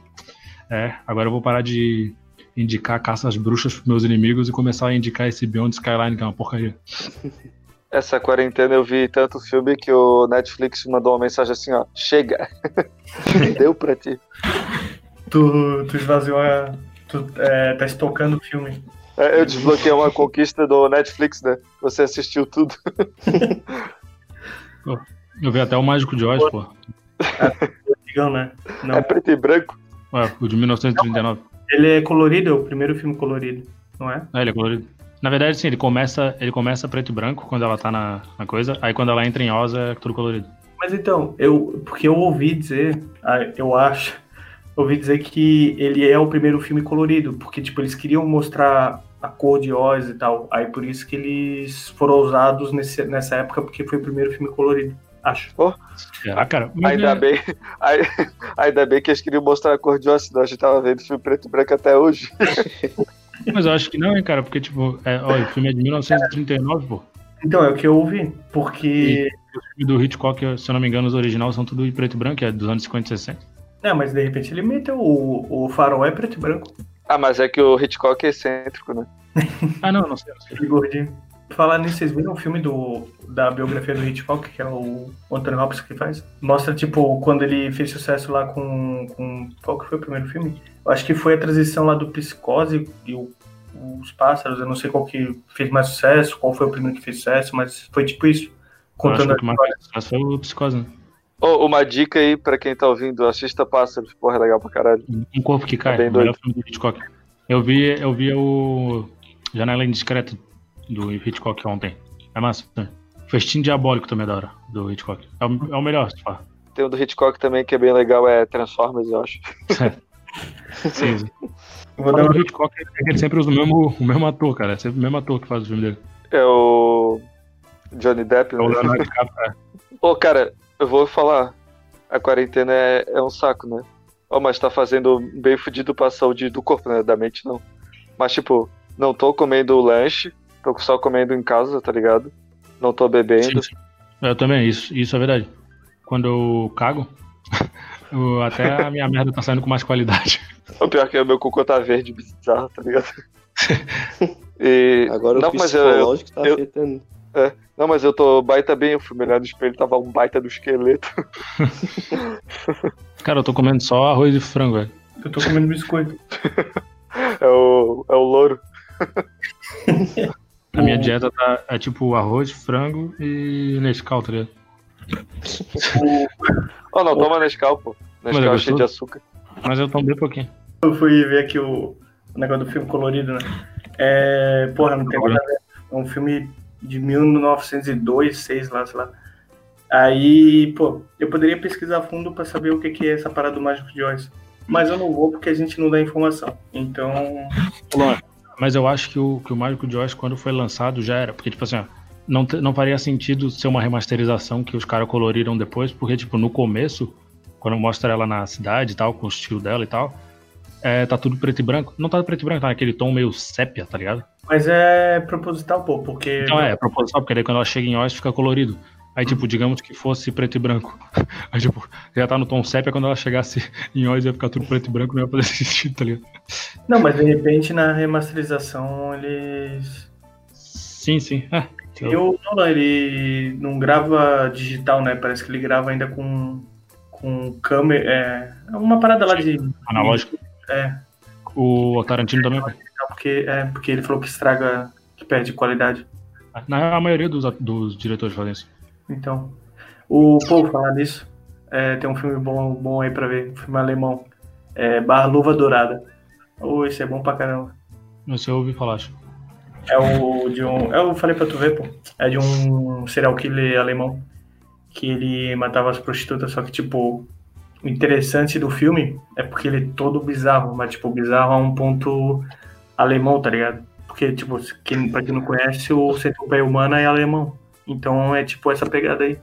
é, agora eu vou parar de indicar caça bruxas pros meus inimigos e começar a indicar esse Beyond Skyline, que é uma porcaria. *laughs* Essa quarentena eu vi tanto filme que o Netflix mandou uma mensagem assim: ó, chega, *laughs* deu pra ti. Tu, tu esvaziou a. Tu é, tá estocando o filme. É, eu desbloqueei uma conquista do Netflix, né? Você assistiu tudo. Eu vi até o Mágico de Oz, pô. É, né? Não. é preto e branco. Ué, o de 1939. Ele é colorido, é o primeiro filme colorido, não é? É, ele é colorido. Na verdade, sim, ele começa, ele começa preto e branco quando ela tá na, na coisa, aí quando ela entra em Oz é tudo colorido. Mas então, eu, porque eu ouvi dizer, ah, eu acho, ouvi dizer que ele é o primeiro filme colorido, porque tipo eles queriam mostrar a cor de Oz e tal. Aí por isso que eles foram usados nesse, nessa época, porque foi o primeiro filme colorido. Acho. Oh. Será, cara? ainda, é... bem, *laughs* ainda bem que eles queriam mostrar a cor de Oz, senão a gente tava vendo filme preto e branco até hoje. *laughs* Mas eu acho que não, hein, cara, porque, tipo, é, olha, o filme é de 1939, pô. Então, é o que eu ouvi, porque... E o filme do Hitchcock, se eu não me engano, os originais são tudo em preto e branco, é dos anos 50 e 60. Não, mas de repente ele meteu o, o farol é preto e branco. Ah, mas é que o Hitchcock é excêntrico, né? ah, não, não sei. Não sei. Gordinho. Falar nisso, vocês viram o filme do, da biografia do Hitchcock, que é o Anthony Hopkins que faz? Mostra, tipo, quando ele fez sucesso lá com, com. Qual que foi o primeiro filme? Eu acho que foi a transição lá do Psicose e o, os Pássaros. Eu não sei qual que fez mais sucesso, qual foi o primeiro que fez sucesso, mas foi tipo isso. Contando eu acho que o foi o Psicose, né? Oh, uma dica aí pra quem tá ouvindo, assista Pássaros, porra, é legal pra caralho. Um corpo que cai, é o melhor filme do Hitchcock. Eu vi, eu vi o Janela Indiscreta do Hitchcock ontem. É massa. Né? Festim Diabólico também é da hora, do Hitchcock. É o, é o melhor, se fala. Tem um do Hitchcock também que é bem legal, é Transformers, eu acho. *laughs* *laughs* sim, sim. Vou dar um... O Hitchcock ele sempre usa o mesmo, o mesmo ator, cara. É sempre o mesmo ator que faz o filme dele. É o Johnny Depp, né? É o Leonardo *laughs* DiCaprio, Pô, cara, eu vou falar. A quarentena é, é um saco, né? Oh, mas tá fazendo bem fudido pra saúde do corpo, né? Da mente não. Mas, tipo, não tô comendo lanche, tô só comendo em casa, tá ligado? Não tô bebendo. Sim, sim. Eu também, isso, isso é verdade. Quando eu cago, *laughs* eu, até a minha merda tá saindo com mais qualidade. O pior é que o meu cocô tá verde, bizarro, tá ligado? *laughs* E... Agora não, o psicológico mas eu, tá eu, afetando. É, não, mas eu tô baita bem, eu fui melhor no espelho, tava um baita do esqueleto. *laughs* Cara, eu tô comendo só arroz e frango, velho. Eu tô comendo biscoito. é o, é o louro. A minha dieta tá, é tipo arroz, frango e Nescau, tá ligado? *laughs* oh, não, toma Nescau, pô. Nescau é cheio de açúcar. Mas eu tomo bem pouquinho. Eu fui ver aqui o, o negócio do filme colorido, né? É, porra, não tem nada a ver. É um filme de 1902, 6 lá, sei lá. Aí, pô, eu poderia pesquisar a fundo para saber o que, que é essa parada do Mágico de Oz. Mas eu não vou porque a gente não dá informação. Então. *laughs* Mas eu acho que o, que o Mágico de Oz, quando foi lançado, já era. Porque, tipo assim, ó, não, não faria sentido ser uma remasterização que os caras coloriram depois, porque, tipo, no começo, quando mostra ela na cidade e tal, com o estilo dela e tal, é, tá tudo preto e branco. Não tá preto e branco, tá naquele tom meio sépia, tá ligado? Mas é proposital, pô, porque. Então é, é proposital, porque daí quando ela chega em Oz fica colorido. Aí, tipo, digamos que fosse preto e branco. *laughs* Aí, tipo, já tá no tom sépia, quando ela chegasse *laughs* em Oz ia ficar tudo preto e branco, não ia fazer *laughs* sentido, tá ligado? Não, mas de repente na remasterização eles. Sim, sim. É, eu, não, ele não grava digital, né? Parece que ele grava ainda com, com câmera. É uma parada lá de. Analógico. É. O Tarantino também. Porque, é, porque ele falou que estraga, que perde qualidade. Na a maioria dos, dos diretores fazem isso. Então. O povo falar nisso. É, tem um filme bom, bom aí pra ver, um filme alemão. É Barra Luva Dourada. Oh, esse é bom pra caramba. Não sei, eu ouvi falar, acho. É o de um. Eu falei pra tu ver, pô. É de um serial killer alemão. Que ele matava as prostitutas, só que, tipo, o interessante do filme é porque ele é todo bizarro, mas, tipo, bizarro a um ponto alemão, tá ligado? Porque, tipo, quem, pra quem não conhece, o Centopeia Humana é alemão. Então é tipo essa pegada aí.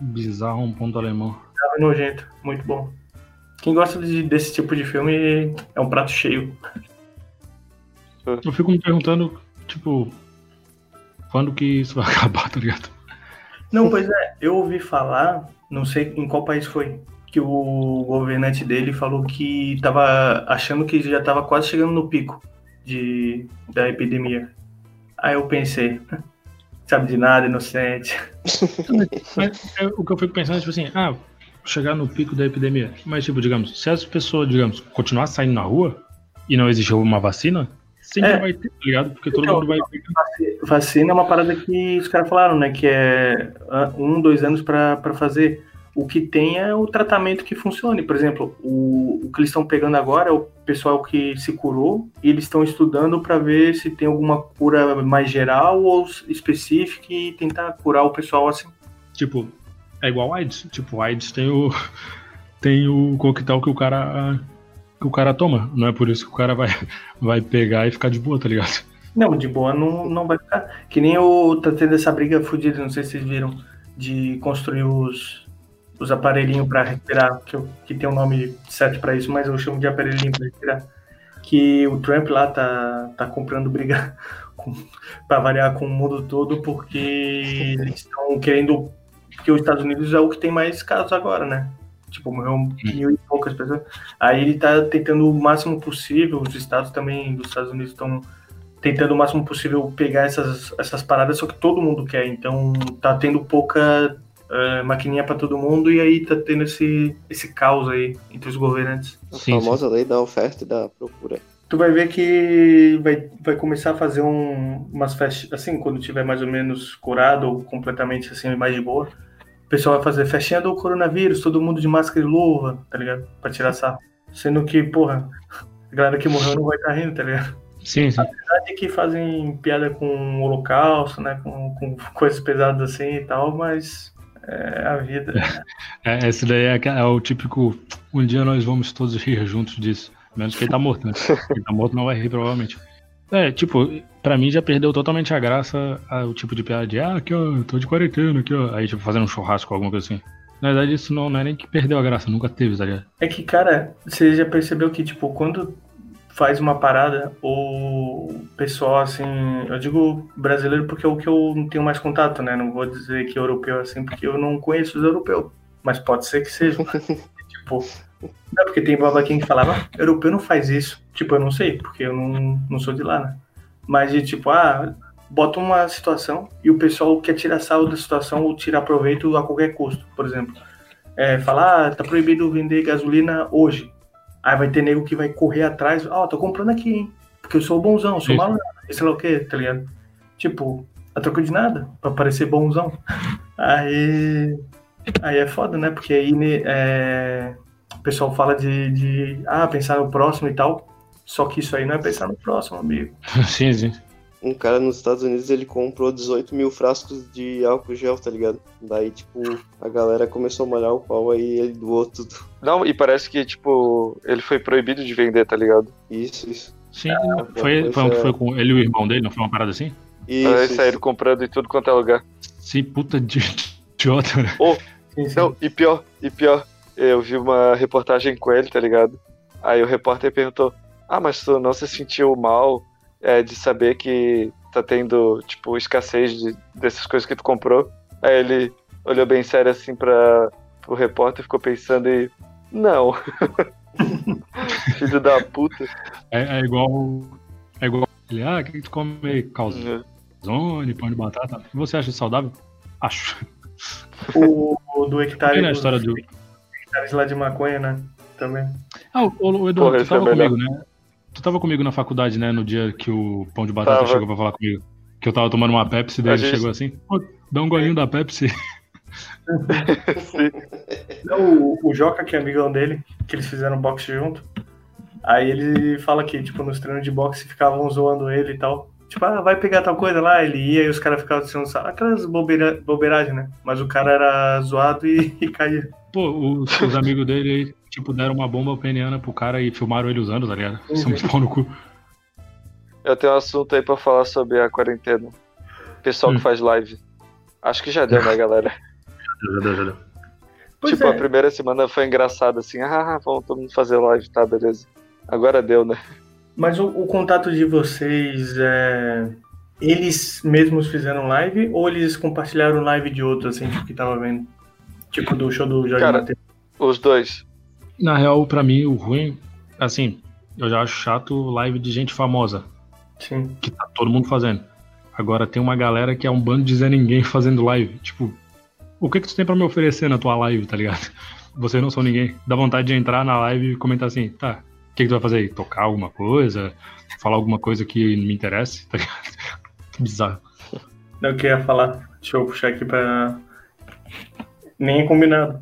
Bizarro um ponto alemão. Bizarro nojento, muito bom. Quem gosta de, desse tipo de filme é um prato cheio. Eu fico me perguntando, tipo, quando que isso vai *laughs* acabar, tá ligado? Não, pois é, eu ouvi falar, não sei em qual país foi, que o governante dele falou que tava achando que já tava quase chegando no pico de, da epidemia. Aí eu pensei, *laughs* sabe de nada, inocente. *laughs* Mas, é, o que eu fico pensando é tipo assim, ah, chegar no pico da epidemia. Mas, tipo, digamos, se as pessoas, digamos, continuar saindo na rua e não existe uma vacina, sempre é. vai ter, tá ligado? Porque todo então, mundo vai. Vacina é uma parada que os caras falaram, né? Que é ah, um, dois anos para fazer o que tem é o tratamento que funcione. Por exemplo, o, o que eles estão pegando agora é o pessoal que se curou e eles estão estudando para ver se tem alguma cura mais geral ou específica e tentar curar o pessoal assim. Tipo, é igual AIDS. Tipo, AIDS tem o *laughs* tem o coquetel que o cara que o cara toma. Não é por isso que o cara vai *laughs* vai pegar e ficar de boa, tá ligado? Não, de boa não, não vai ficar. Que nem o tá tendo essa briga fodida, não sei se vocês viram, de construir os os aparelhinhos para respirar, que, eu, que tem um nome certo para isso, mas eu chamo de aparelhinho para respirar. Que o Trump lá tá, tá comprando briga *laughs* para variar com o mundo todo, porque eles estão querendo. Porque os Estados Unidos é o que tem mais casos agora, né? Tipo, morreu mil e poucas pessoas. Aí ele tá tentando o máximo possível, os estados também dos Estados Unidos estão tentando o máximo possível pegar essas, essas paradas, só que todo mundo quer. Então tá tendo pouca uh, maquininha para todo mundo e aí tá tendo esse, esse caos aí entre os governantes. A sim, famosa sim. lei da oferta e da procura. Tu vai ver que vai, vai começar a fazer um, umas festas, assim, quando tiver mais ou menos curado ou completamente assim, mais de boa. O pessoal vai fazer festinha do coronavírus, todo mundo de máscara e luva, tá ligado? Pra tirar sarro. Sendo que, porra, a galera que morreu não vai estar tá rindo, tá ligado? Sim, sim. A verdade é que fazem piada com o holocausto, né? Com, com coisas pesadas assim e tal, mas é a vida. É, esse daí é, é, o típico. Um dia nós vamos todos rir juntos disso. Menos que ele tá morto, né? Quem tá morto não vai rir, provavelmente. É, tipo, pra mim já perdeu totalmente a graça o tipo de piada de ah, aqui ó, tô de quarentena, aqui ó. Aí, tipo, fazendo um churrasco, alguma coisa assim. Na verdade, isso não, não é nem que perdeu a graça, nunca teve, tá ligado? É que, cara, você já percebeu que, tipo, quando faz uma parada, o pessoal, assim, eu digo brasileiro porque é o que eu não tenho mais contato, né? Não vou dizer que europeu assim, porque eu não conheço os europeus. Mas pode ser que seja. *laughs* tipo, não, porque tem babaquinho que falava, ah, europeu não faz isso. Tipo, eu não sei, porque eu não, não sou de lá, né? Mas de tipo, ah, bota uma situação e o pessoal quer tirar sal da situação ou tirar proveito a qualquer custo, por exemplo. É, falar, ah, tá proibido vender gasolina hoje. Aí vai ter nego que vai correr atrás, ó, oh, tô comprando aqui, hein? Porque eu sou bonzão, sou malandro, sei lá o que, tá ligado? Tipo, a troco de nada, pra parecer bonzão. *laughs* Aí. Aí é foda, né? Porque aí é, o pessoal fala de, de ah, pensar no próximo e tal. Só que isso aí não é pensar no próximo, amigo. *laughs* sim, sim um cara nos Estados Unidos ele comprou 18 mil frascos de álcool gel, tá ligado? Daí, tipo, a galera começou a molhar o pau aí ele doou tudo. Não, e parece que, tipo, ele foi proibido de vender, tá ligado? Isso, isso. Sim, ah, foi, foi, foi, com ele e o irmão dele, não foi uma parada assim? Isso. Eles saíram comprando em tudo quanto é lugar. Sim, puta de idiota, né? Oh, não, e pior, e pior, eu vi uma reportagem com ele, tá ligado? Aí o repórter perguntou: Ah, mas tu não se sentiu mal é, de saber que tá tendo, tipo, escassez de, dessas coisas que tu comprou. Aí ele olhou bem sério assim para o repórter e ficou pensando e. Não. *laughs* Filho da puta. É, é, igual. É igual. Ele, ah, o que tu come calzone, é. pão de batata? Você acha saudável? Acho. O, o do hectare. na história do. Hectares lá de maconha, né? Também. Ah, o, o Eduardo, Porra, tu tava é comigo, né? Tu tava comigo na faculdade, né? No dia que o pão de batata tava. chegou pra falar comigo. Que eu tava tomando uma Pepsi, daí ele gente... chegou assim, dá um golinho da Pepsi. *laughs* Não, o, o Joca, que é amigão dele, que eles fizeram boxe junto. Aí ele fala que, tipo, nos treinos de boxe ficavam zoando ele e tal. Tipo, ah, vai pegar tal coisa lá, ele ia e os caras ficavam dizendo aquelas bobeira, bobeiragens, né? Mas o cara era zoado e, *laughs* e caía. Pô, os, os amigos dele aí tipo, deram uma bomba peniana pro cara e filmaram ele usando, tá ligado? Isso é muito pau no cu. Eu tenho um assunto aí pra falar sobre a quarentena. Pessoal hum. que faz live. Acho que já deu, né, galera? já deu, já deu. tipo, é. a primeira semana foi engraçada, assim, ah, vamos todo mundo fazer live, tá, beleza. Agora deu, né? Mas o, o contato de vocês é. Eles mesmos fizeram live ou eles compartilharam live de outros, assim, que tava vendo? Tipo do show do Jorge Cara, Mateus? Os dois. Na real, para mim, o ruim, assim, eu já acho chato live de gente famosa. Sim. Que tá todo mundo fazendo. Agora tem uma galera que é um bando de Zé Ninguém *laughs* fazendo live. Tipo, o que que tu tem para me oferecer na tua live, tá ligado? *laughs* Vocês não são ninguém. Dá vontade de entrar na live e comentar assim, tá, o que, que tu vai fazer aí? Tocar alguma coisa? Falar alguma coisa que me interesse, *laughs* tá ligado? Que bizarro. Eu queria falar, deixa eu puxar aqui pra. Nem é combinado.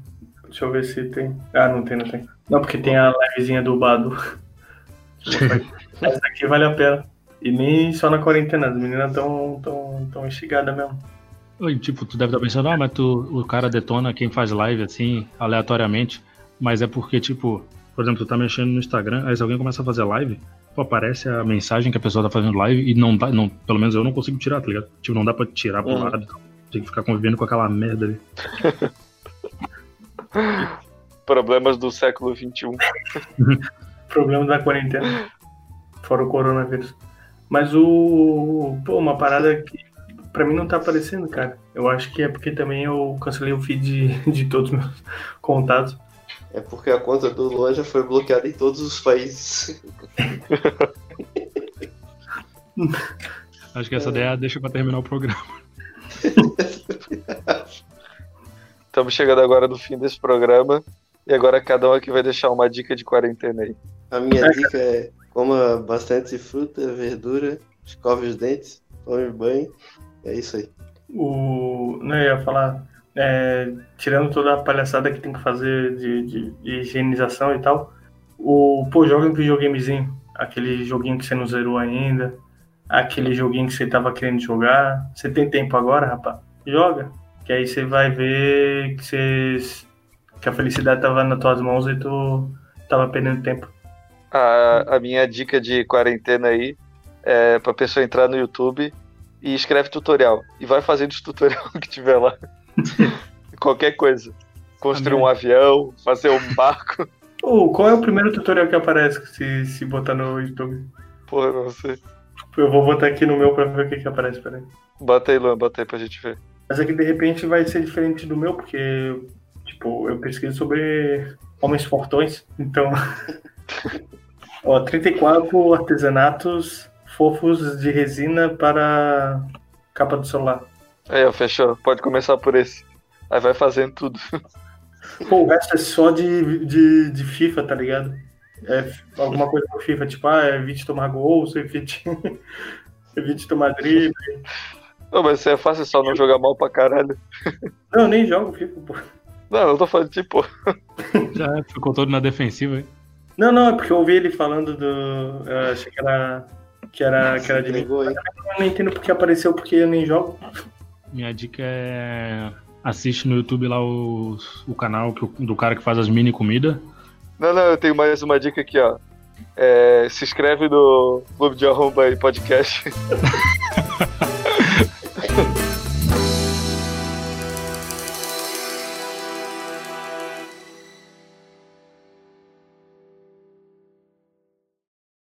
Deixa eu ver se tem. Ah, não tem, não tem. Não, porque tem a livezinha do Bado. Essa aqui vale a pena. E nem só na quarentena, as meninas tão, tão, tão instigadas mesmo. Oi, tipo, tu deve estar pensando, ah, mas tu, o cara detona quem faz live assim, aleatoriamente. Mas é porque, tipo, por exemplo, tu tá mexendo no Instagram, aí se alguém começa a fazer live, pô, aparece a mensagem que a pessoa tá fazendo live e não dá, não, pelo menos eu não consigo tirar, tá ligado? Tipo, não dá pra tirar pro uhum. lado. Tem que ficar convivendo com aquela merda ali. *laughs* Problemas do século XXI. Problemas da quarentena. Fora o coronavírus. Mas o. Pô, uma parada que pra mim não tá aparecendo, cara. Eu acho que é porque também eu cancelei o feed de, de todos os meus contatos. É porque a conta do Luan já foi bloqueada em todos os países. Acho que essa é. ideia deixa pra terminar o programa. *laughs* Estamos chegando agora no fim desse programa. E agora cada um aqui vai deixar uma dica de quarentena aí. A minha dica é coma bastante fruta, verdura, escove os dentes, tome banho. É isso aí. O... Não, eu ia falar, é, tirando toda a palhaçada que tem que fazer de, de, de higienização e tal, o, pô, joga um videogamezinho. aquele joguinho que você não zerou ainda, aquele joguinho que você tava querendo jogar. Você tem tempo agora, rapaz? Joga. Que aí você vai ver que, você, que a felicidade tava nas tuas mãos e tu tava perdendo tempo. A, a minha dica de quarentena aí é pra pessoa entrar no YouTube e escreve tutorial. E vai fazendo os tutorial *laughs* que tiver lá. Qualquer coisa. Construir um avião, fazer um barco. *laughs* Oh, qual é o primeiro tutorial que aparece se, se botar no YouTube? Porra, não sei. Eu vou botar aqui no meu pra ver o que, que aparece, peraí. Bota aí, Luan, bota aí pra gente ver. Mas aqui de repente vai ser diferente do meu, porque, tipo, eu pesquiso sobre homens fortões, então. *laughs* Ó, 34 artesanatos fofos de resina para capa do celular. Aí, ó, fechou. Pode começar por esse. Aí vai fazendo tudo. *laughs* Pô, o resto é só de, de, de FIFA, tá ligado? É alguma coisa do FIFA, tipo, ah, evite tomar gol, evite, evite *laughs* tomar drible. Não, mas isso é fácil, é só não jogar mal pra caralho. Não, nem jogo FIFA, pô. Não, eu tô falando, tipo. Já ficou todo na defensiva, hein? Não, não, é porque eu ouvi ele falando do. Eu achei que era. Que era, que era de mim. Eu não entendo porque apareceu, porque eu nem jogo. Minha dica é. Assiste no YouTube lá o, o canal que, do cara que faz as mini comida. Não, não, eu tenho mais uma dica aqui, ó. É, se inscreve no Clube de Arromba aí Podcast. *laughs*